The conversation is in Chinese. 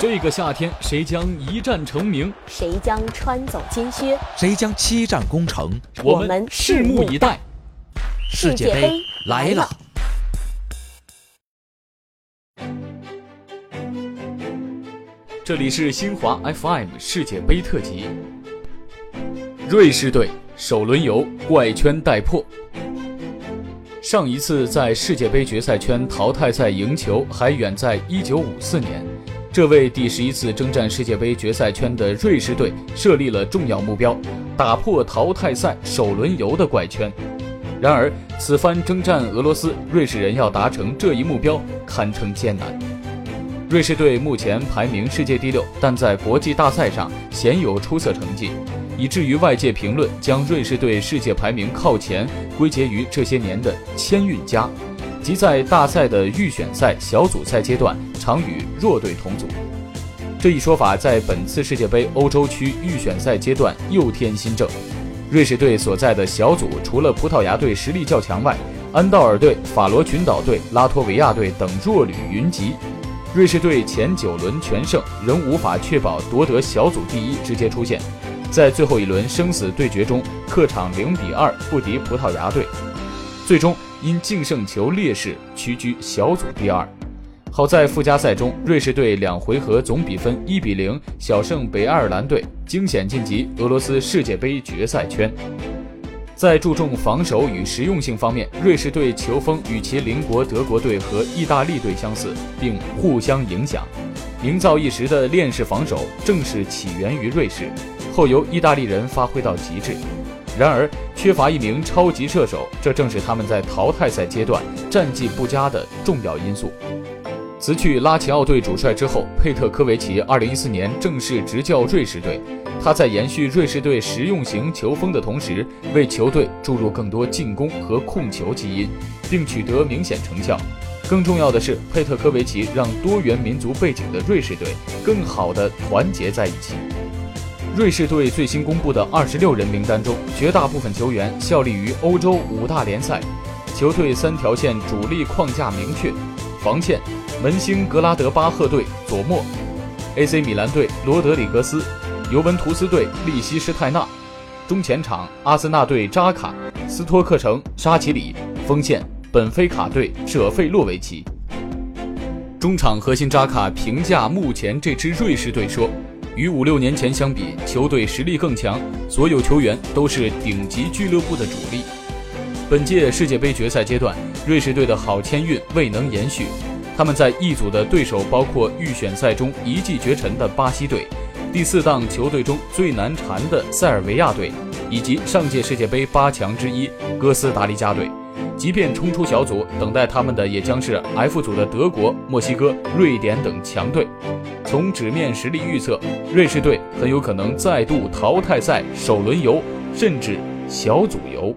这个夏天，谁将一战成名？谁将穿走金靴？谁将七战攻城？我们拭目以待。世界杯来了！这里是新华 FM 世界杯特辑。瑞士队首轮游怪圈待破。上一次在世界杯决赛圈淘汰赛赢球，还远在1954年。这为第十一次征战世界杯决赛圈的瑞士队设立了重要目标，打破淘汰赛首轮游的怪圈。然而，此番征战俄罗斯，瑞士人要达成这一目标堪称艰难。瑞士队目前排名世界第六，但在国际大赛上鲜有出色成绩，以至于外界评论将瑞士队世界排名靠前归结于这些年的签运佳，即在大赛的预选赛、小组赛阶段常与弱队同组。这一说法在本次世界杯欧洲区预选赛阶段又添新政。瑞士队所在的小组除了葡萄牙队实力较强外，安道尔队、法罗群岛队、拉脱维亚队等弱旅云集。瑞士队前九轮全胜，仍无法确保夺得小组第一直接出线。在最后一轮生死对决中，客场零比二不敌葡萄牙队，最终因净胜球劣势屈居小组第二。好在附加赛中，瑞士队两回合总比分一比零小胜北爱尔兰队，惊险晋级俄罗斯世界杯决赛圈。在注重防守与实用性方面，瑞士队球风与其邻国德国队和意大利队相似，并互相影响，营造一时的链式防守正是起源于瑞士，后由意大利人发挥到极致。然而，缺乏一名超级射手，这正是他们在淘汰赛阶段战绩不佳的重要因素。辞去拉齐奥队主帅之后，佩特科维奇2014年正式执教瑞士队。他在延续瑞士队实用型球风的同时，为球队注入更多进攻和控球基因，并取得明显成效。更重要的是，佩特科维奇让多元民族背景的瑞士队更好地团结在一起。瑞士队最新公布的26人名单中，绝大部分球员效力于欧洲五大联赛，球队三条线主力框架明确：防线，门兴格拉德巴赫队佐莫，AC 米兰队罗德里格斯。尤文图斯队利希施泰纳，中前场阿森纳队扎卡，斯托克城沙奇里，锋线本菲卡队舍费洛维奇。中场核心扎卡评价目前这支瑞士队说：“与五六年前相比，球队实力更强，所有球员都是顶级俱乐部的主力。”本届世界杯决赛阶段，瑞士队的好签运未能延续，他们在一组的对手包括预选赛中一骑绝尘的巴西队。第四档球队中最难缠的塞尔维亚队，以及上届世界杯八强之一哥斯达黎加队，即便冲出小组，等待他们的也将是 F 组的德国、墨西哥、瑞典等强队。从纸面实力预测，瑞士队很有可能再度淘汰赛首轮游，甚至小组游。